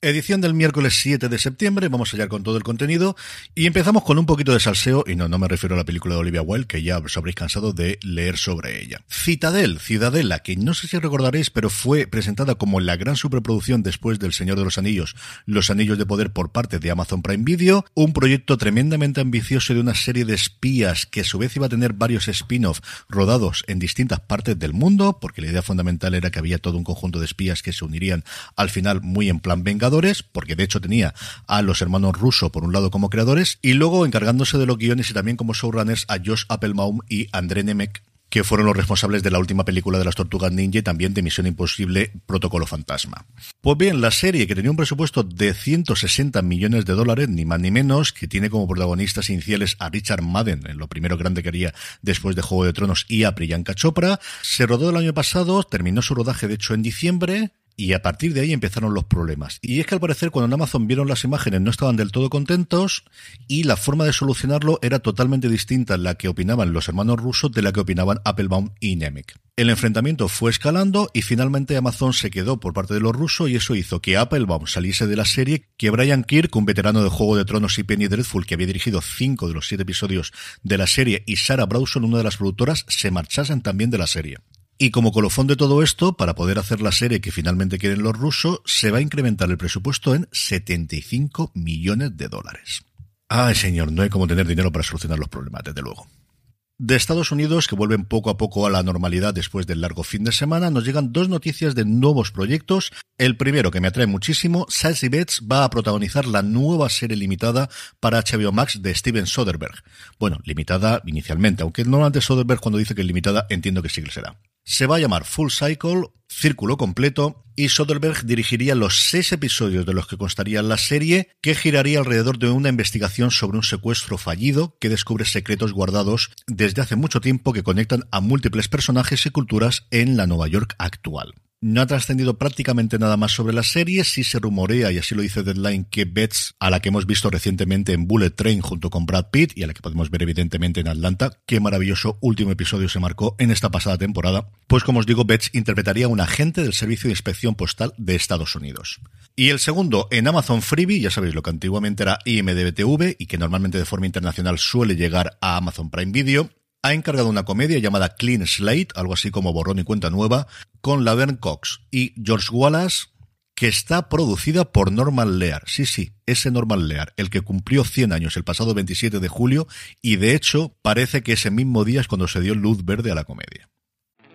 Edición del miércoles 7 de septiembre, vamos allá con todo el contenido y empezamos con un poquito de salseo, y no, no me refiero a la película de Olivia Wilde, que ya os habréis cansado de leer sobre ella. Citadel, Ciudadela, que no sé si recordaréis, pero fue presentada como la gran superproducción después del Señor de los Anillos, Los Anillos de Poder por parte de Amazon Prime Video, un proyecto tremendamente ambicioso de una serie de espías que a su vez iba a tener varios spin-off rodados en distintas partes del mundo, porque la idea fundamental era que había todo un conjunto de espías que se unirían al final muy en plan venga porque de hecho tenía a los hermanos Russo por un lado como creadores, y luego encargándose de los guiones y también como showrunners a Josh Applebaum y André Nemec, que fueron los responsables de la última película de las Tortugas Ninja y también de Misión Imposible Protocolo Fantasma. Pues bien, la serie que tenía un presupuesto de 160 millones de dólares, ni más ni menos, que tiene como protagonistas iniciales a Richard Madden, en lo primero grande que haría después de Juego de Tronos, y a Priyanka Chopra, se rodó el año pasado, terminó su rodaje de hecho en diciembre, y a partir de ahí empezaron los problemas. Y es que al parecer cuando en Amazon vieron las imágenes no estaban del todo contentos y la forma de solucionarlo era totalmente distinta a la que opinaban los hermanos rusos de la que opinaban Applebaum y Nemec. El enfrentamiento fue escalando y finalmente Amazon se quedó por parte de los rusos y eso hizo que Applebaum saliese de la serie, que Brian Kirk, un veterano de Juego de Tronos y Penny Dreadful que había dirigido cinco de los siete episodios de la serie y Sarah Browson, una de las productoras, se marchasen también de la serie. Y como colofón de todo esto, para poder hacer la serie que finalmente quieren los rusos, se va a incrementar el presupuesto en 75 millones de dólares. Ay, señor, no hay como tener dinero para solucionar los problemas, desde luego. De Estados Unidos, que vuelven poco a poco a la normalidad después del largo fin de semana, nos llegan dos noticias de nuevos proyectos. El primero, que me atrae muchísimo, Sassy Betts va a protagonizar la nueva serie limitada para HBO Max de Steven Soderbergh. Bueno, limitada inicialmente, aunque normalmente Soderbergh cuando dice que es limitada entiendo que sí que será. Se va a llamar Full Cycle, Círculo Completo, y Soderbergh dirigiría los seis episodios de los que constaría la serie, que giraría alrededor de una investigación sobre un secuestro fallido que descubre secretos guardados desde hace mucho tiempo que conectan a múltiples personajes y culturas en la Nueva York actual. No ha trascendido prácticamente nada más sobre la serie, sí se rumorea, y así lo dice Deadline, que Betts, a la que hemos visto recientemente en Bullet Train junto con Brad Pitt, y a la que podemos ver evidentemente en Atlanta, qué maravilloso último episodio se marcó en esta pasada temporada, pues como os digo, Betts interpretaría a un agente del Servicio de Inspección Postal de Estados Unidos. Y el segundo, en Amazon Freebie, ya sabéis lo que antiguamente era IMDB-TV y que normalmente de forma internacional suele llegar a Amazon Prime Video, ha encargado una comedia llamada Clean Slate, algo así como Borrón y Cuenta Nueva, con Laverne Cox y George Wallace, que está producida por Norman Lear. Sí, sí, ese Norman Lear, el que cumplió 100 años el pasado 27 de julio, y de hecho parece que ese mismo día es cuando se dio luz verde a la comedia.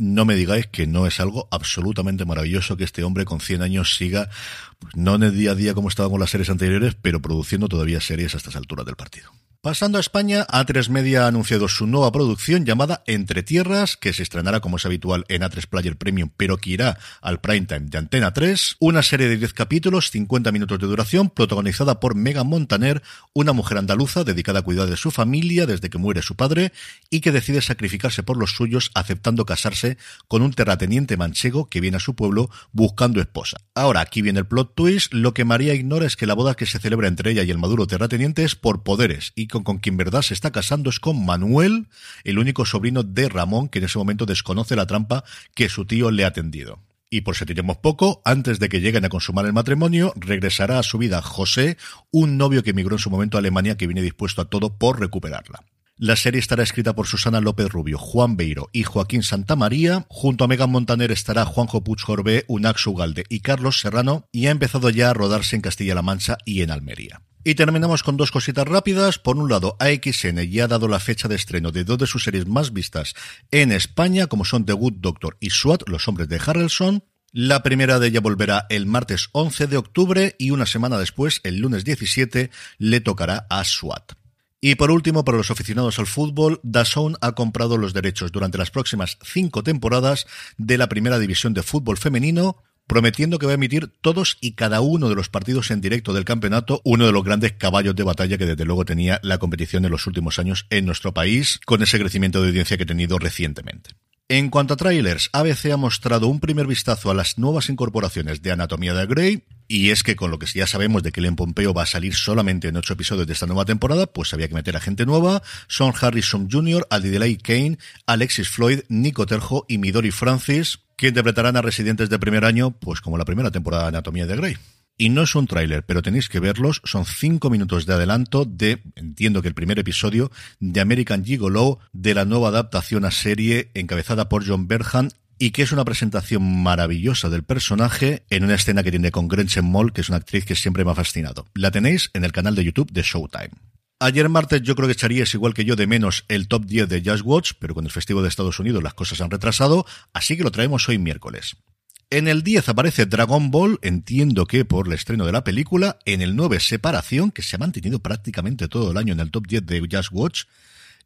no me digáis que no es algo absolutamente maravilloso que este hombre con 100 años siga, pues, no en el día a día como estaba con las series anteriores, pero produciendo todavía series a estas alturas del partido. Pasando a España, A3 Media ha anunciado su nueva producción llamada Entre Tierras, que se estrenará como es habitual en A3 Player Premium, pero que irá al primetime de Antena 3. Una serie de 10 capítulos, 50 minutos de duración, protagonizada por Megan Montaner, una mujer andaluza dedicada a cuidar de su familia desde que muere su padre y que decide sacrificarse por los suyos aceptando casarse con un terrateniente manchego que viene a su pueblo buscando esposa. Ahora, aquí viene el plot twist, lo que María ignora es que la boda que se celebra entre ella y el maduro terrateniente es por poderes y con, quien verdad se está casando es con Manuel, el único sobrino de Ramón, que en ese momento desconoce la trampa que su tío le ha tendido. Y por si tenemos poco, antes de que lleguen a consumar el matrimonio, regresará a su vida José, un novio que emigró en su momento a Alemania que viene dispuesto a todo por recuperarla. La serie estará escrita por Susana López Rubio, Juan Beiro y Joaquín Santamaría. Junto a Megan Montaner estará Juanjo Puig Jorbé, Unax Ugalde y Carlos Serrano y ha empezado ya a rodarse en Castilla-La Mancha y en Almería. Y terminamos con dos cositas rápidas. Por un lado, AXN ya ha dado la fecha de estreno de dos de sus series más vistas en España, como son The Good Doctor y SWAT, Los Hombres de Harrelson. La primera de ella volverá el martes 11 de octubre y una semana después, el lunes 17, le tocará a SWAT. Y por último, para los aficionados al fútbol, DAZN ha comprado los derechos durante las próximas cinco temporadas de la primera división de fútbol femenino, prometiendo que va a emitir todos y cada uno de los partidos en directo del campeonato, uno de los grandes caballos de batalla que desde luego tenía la competición en los últimos años en nuestro país, con ese crecimiento de audiencia que ha tenido recientemente. En cuanto a trailers, ABC ha mostrado un primer vistazo a las nuevas incorporaciones de Anatomía de Grey, y es que con lo que ya sabemos de que Len Pompeo va a salir solamente en ocho episodios de esta nueva temporada, pues había que meter a gente nueva. Son Harrison Jr., Adidελay Kane, Alexis Floyd, Nico Terjo y Midori Francis, que interpretarán a residentes de primer año, pues como la primera temporada de Anatomía de Grey. Y no es un tráiler, pero tenéis que verlos. Son cinco minutos de adelanto de, entiendo que el primer episodio, de American Gigolo, de la nueva adaptación a serie encabezada por John Berhan y que es una presentación maravillosa del personaje en una escena que tiene con Gretchen Moll, que es una actriz que siempre me ha fascinado. La tenéis en el canal de YouTube de Showtime. Ayer martes yo creo que echaríais igual que yo de menos el top 10 de Just Watch, pero con el festivo de Estados Unidos las cosas han retrasado, así que lo traemos hoy miércoles. En el 10 aparece Dragon Ball, entiendo que por el estreno de la película. En el 9 Separación, que se ha mantenido prácticamente todo el año en el top 10 de Just Watch.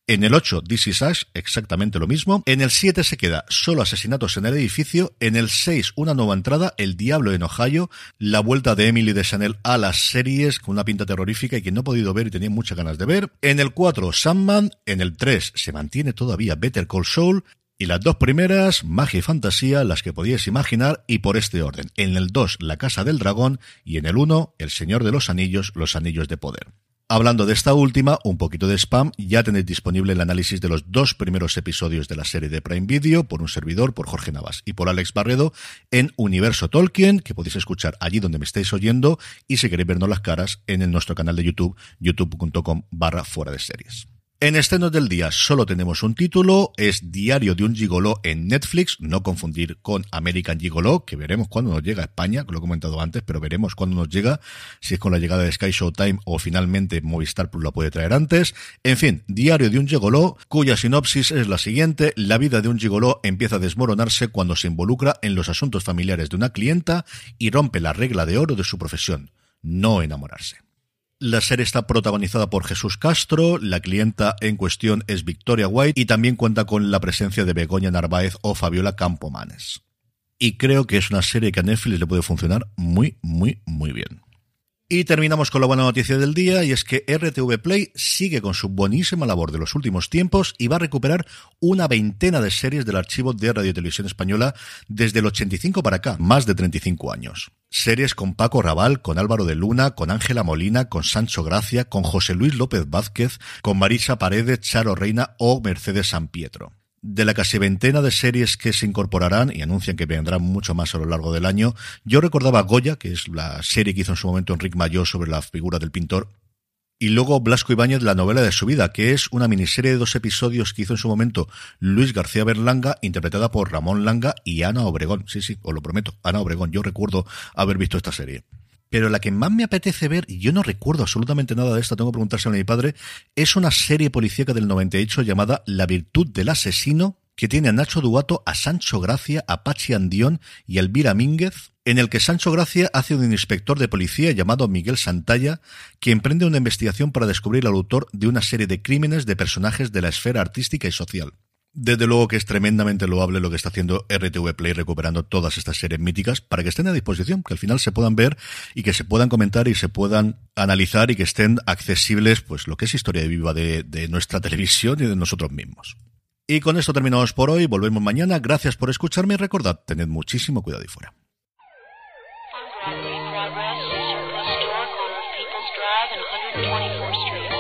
En el 8, This is exactamente lo mismo. En el 7 se queda Solo asesinatos en el edificio. En el 6, una nueva entrada, El Diablo en Ohio. La vuelta de Emily de Chanel a las series con una pinta terrorífica y que no he podido ver y tenía muchas ganas de ver. En el 4, Sandman. En el 3, se mantiene todavía Better Call Saul. Y las dos primeras, magia y fantasía, las que podíais imaginar, y por este orden. En el 2, La Casa del Dragón, y en el 1, El Señor de los Anillos, Los Anillos de Poder. Hablando de esta última, un poquito de spam, ya tenéis disponible el análisis de los dos primeros episodios de la serie de Prime Video por un servidor, por Jorge Navas y por Alex Barredo en Universo Tolkien, que podéis escuchar allí donde me estáis oyendo y si queréis vernos las caras en nuestro canal de YouTube, youtube.com barra fuera de series. En estrenos del día solo tenemos un título, es Diario de un Gigoló en Netflix, no confundir con American Gigoló, que veremos cuándo nos llega a España, que lo he comentado antes, pero veremos cuándo nos llega, si es con la llegada de Sky Showtime o finalmente Movistar Plus la puede traer antes. En fin, Diario de un Gigoló, cuya sinopsis es la siguiente, la vida de un gigoló empieza a desmoronarse cuando se involucra en los asuntos familiares de una clienta y rompe la regla de oro de su profesión, no enamorarse. La serie está protagonizada por Jesús Castro, la clienta en cuestión es Victoria White y también cuenta con la presencia de Begoña Narváez o Fabiola Campomanes. Y creo que es una serie que a Netflix le puede funcionar muy, muy, muy bien. Y terminamos con la buena noticia del día y es que RTV Play sigue con su buenísima labor de los últimos tiempos y va a recuperar una veintena de series del archivo de Radio Televisión Española desde el 85 para acá, más de 35 años. Series con Paco Raval, con Álvaro de Luna, con Ángela Molina, con Sancho Gracia, con José Luis López Vázquez, con Marisa Paredes, Charo Reina o Mercedes San Pietro. de la casi veintena de series que se incorporarán y anuncian que vendrán mucho más a lo largo del año, yo recordaba Goya, que es la serie que hizo en su momento Enrique Mayor sobre la figura del pintor, y luego Blasco Ibáñez, la novela de su vida, que es una miniserie de dos episodios que hizo en su momento Luis García Berlanga, interpretada por Ramón Langa y Ana Obregón. Sí, sí, os lo prometo, Ana Obregón. Yo recuerdo haber visto esta serie. Pero la que más me apetece ver, y yo no recuerdo absolutamente nada de esta, tengo que preguntárselo a mi padre, es una serie policíaca del 98 llamada La virtud del asesino, que tiene a Nacho Duato, a Sancho Gracia, a Pachi Andión y a Elvira Mínguez, en el que Sancho Gracia hace un inspector de policía llamado Miguel Santalla, que emprende una investigación para descubrir al autor de una serie de crímenes de personajes de la esfera artística y social. Desde luego que es tremendamente loable lo que está haciendo RTV Play recuperando todas estas series míticas para que estén a disposición, que al final se puedan ver y que se puedan comentar y se puedan analizar y que estén accesibles, pues lo que es historia viva de, de nuestra televisión y de nosotros mismos. Y con esto terminamos por hoy, volvemos mañana, gracias por escucharme y recordad, tened muchísimo cuidado y fuera. Drive and 124th Street.